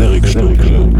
Frederic Stunkel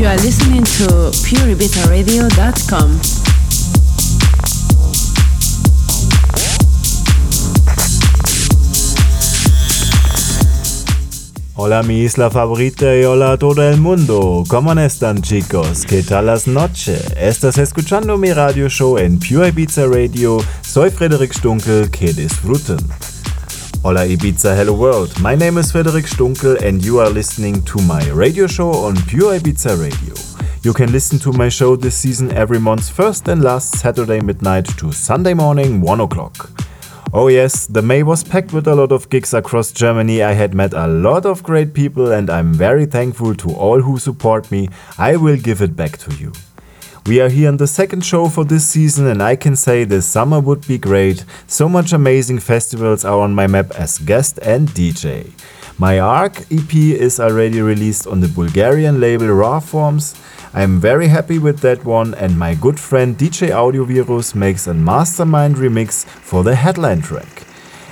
You are listening to pureibizaradio.com. Hola mi isla favorita y hola a todo el mundo. ¿Cómo están chicos? ¿Qué tal las noches? Estás escuchando mi radio show en Pure Ibiza Radio. Soy Frederik Stunkel. Que disfruten. Hola Ibiza, hello world. My name is Frederic Stunkel and you are listening to my radio show on Pure Ibiza Radio. You can listen to my show this season every month, first and last Saturday midnight to Sunday morning, 1 o'clock. Oh, yes, the May was packed with a lot of gigs across Germany. I had met a lot of great people, and I'm very thankful to all who support me. I will give it back to you. We are here on the second show for this season, and I can say this summer would be great. So much amazing festivals are on my map as guest and DJ. My ARC EP is already released on the Bulgarian label Raw Forms. I am very happy with that one, and my good friend DJ Audiovirus makes a mastermind remix for the headline track.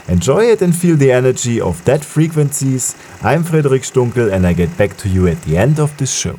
Enjoy it and feel the energy of that frequencies. I'm Frederic Stunkel, and I get back to you at the end of this show.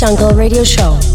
Stunkel Radio Show.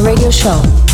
Radio Show.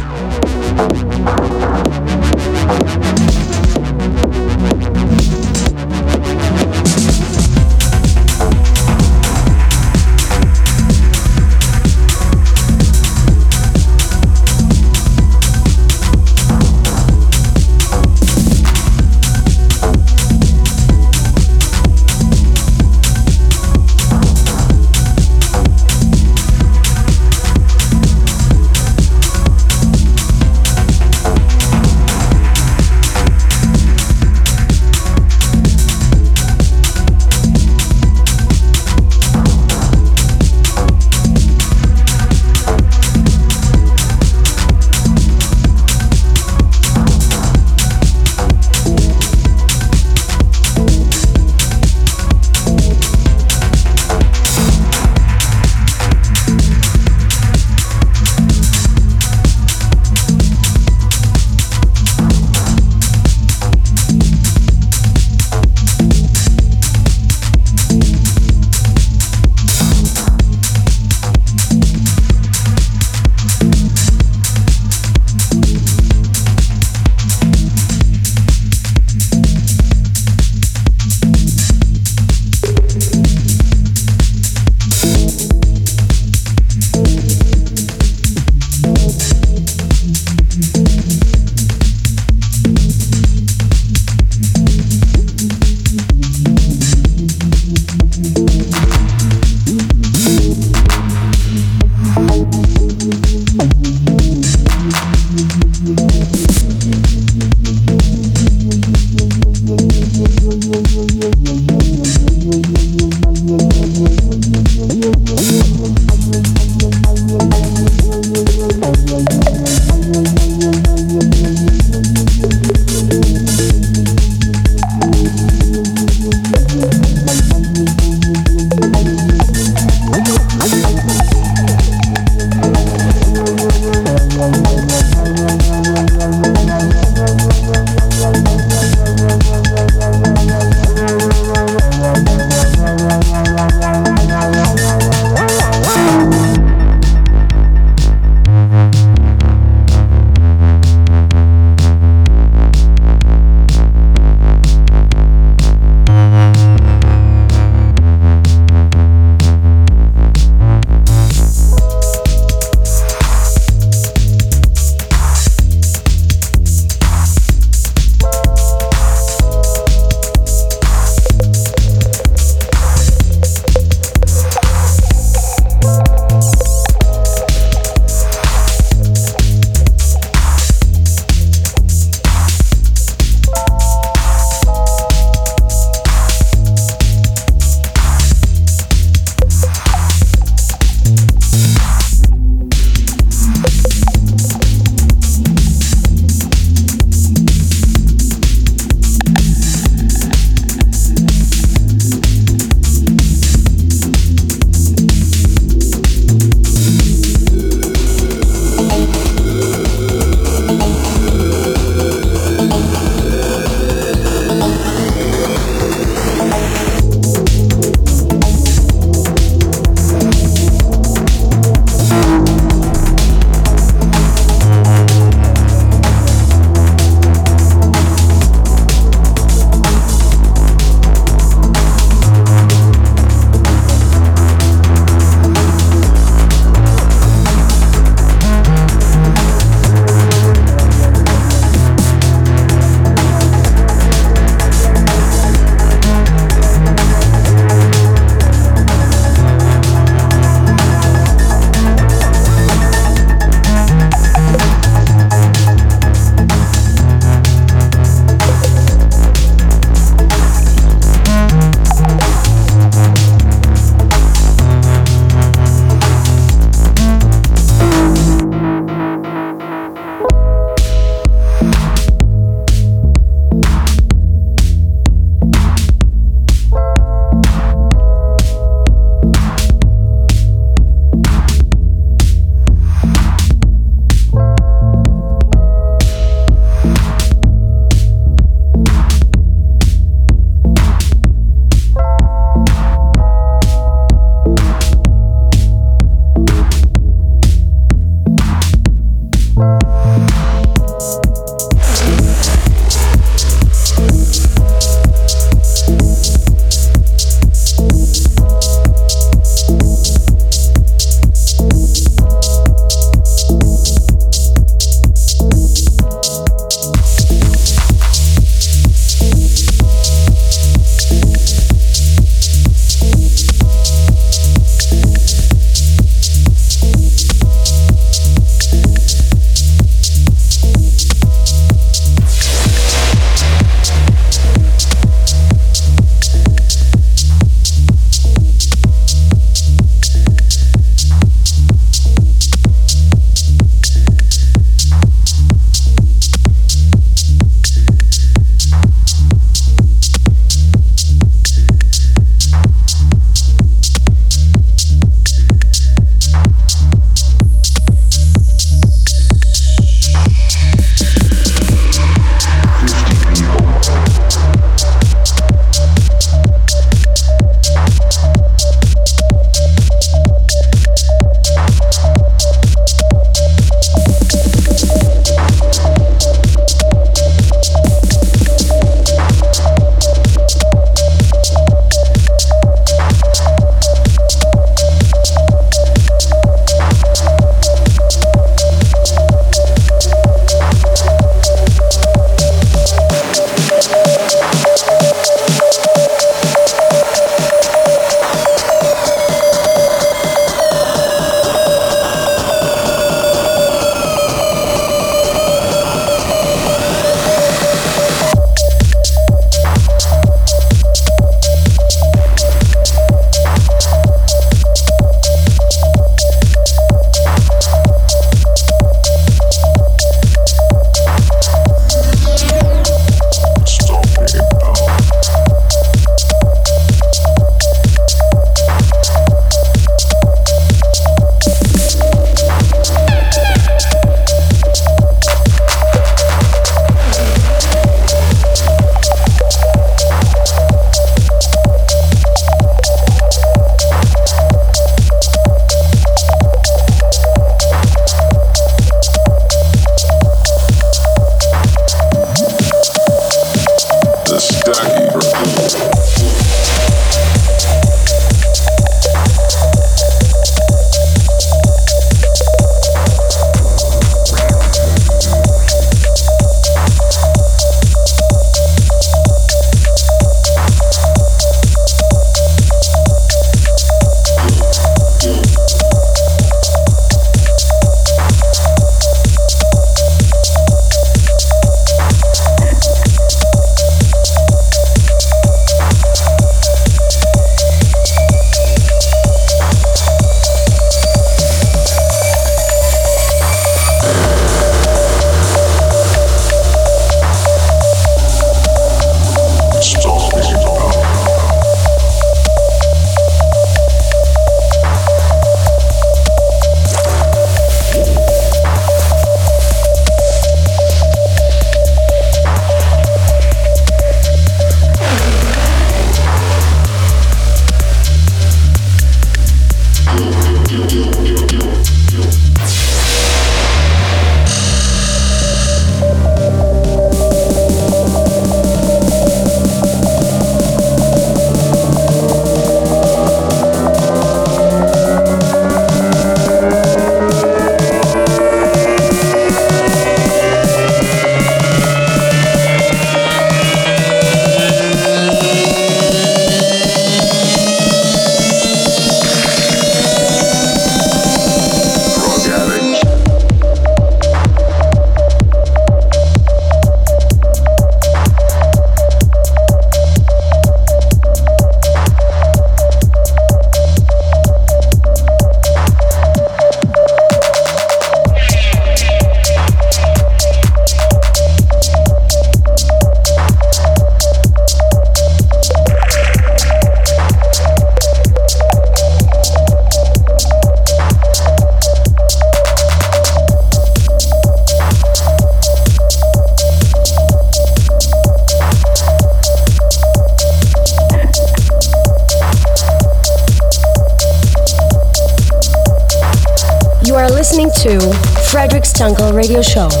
Radio Show.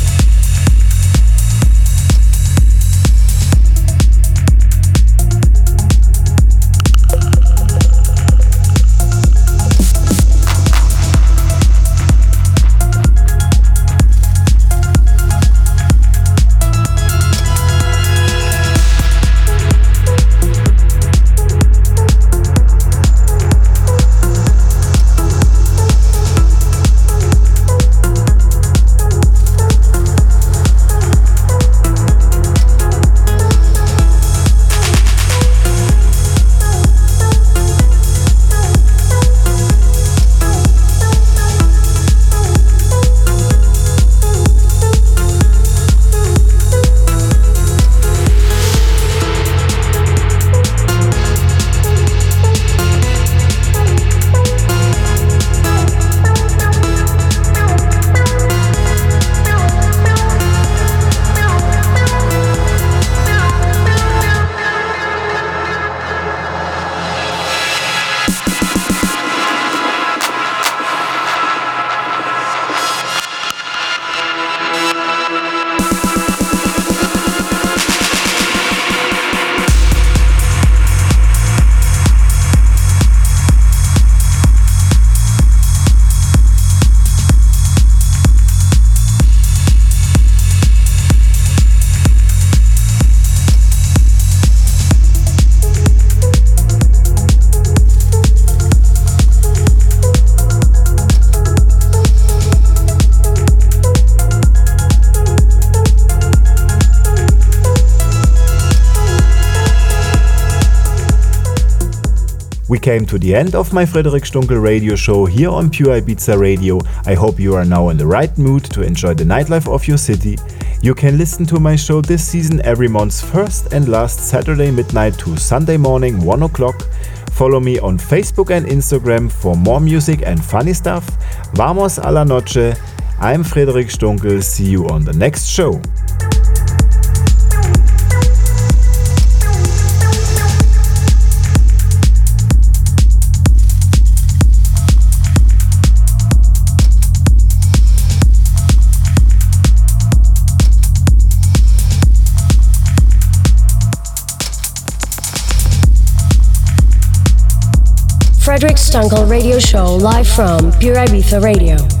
Came to the end of my Frederic Stunkel radio show here on Pure Ibiza Radio. I hope you are now in the right mood to enjoy the nightlife of your city. You can listen to my show this season every month's first and last Saturday midnight to Sunday morning 1 o'clock. Follow me on Facebook and Instagram for more music and funny stuff. Vamos a la noche. I'm Frederic Stunkel. See you on the next show. Stunkel Radio Show live from Pure Ibiza Radio.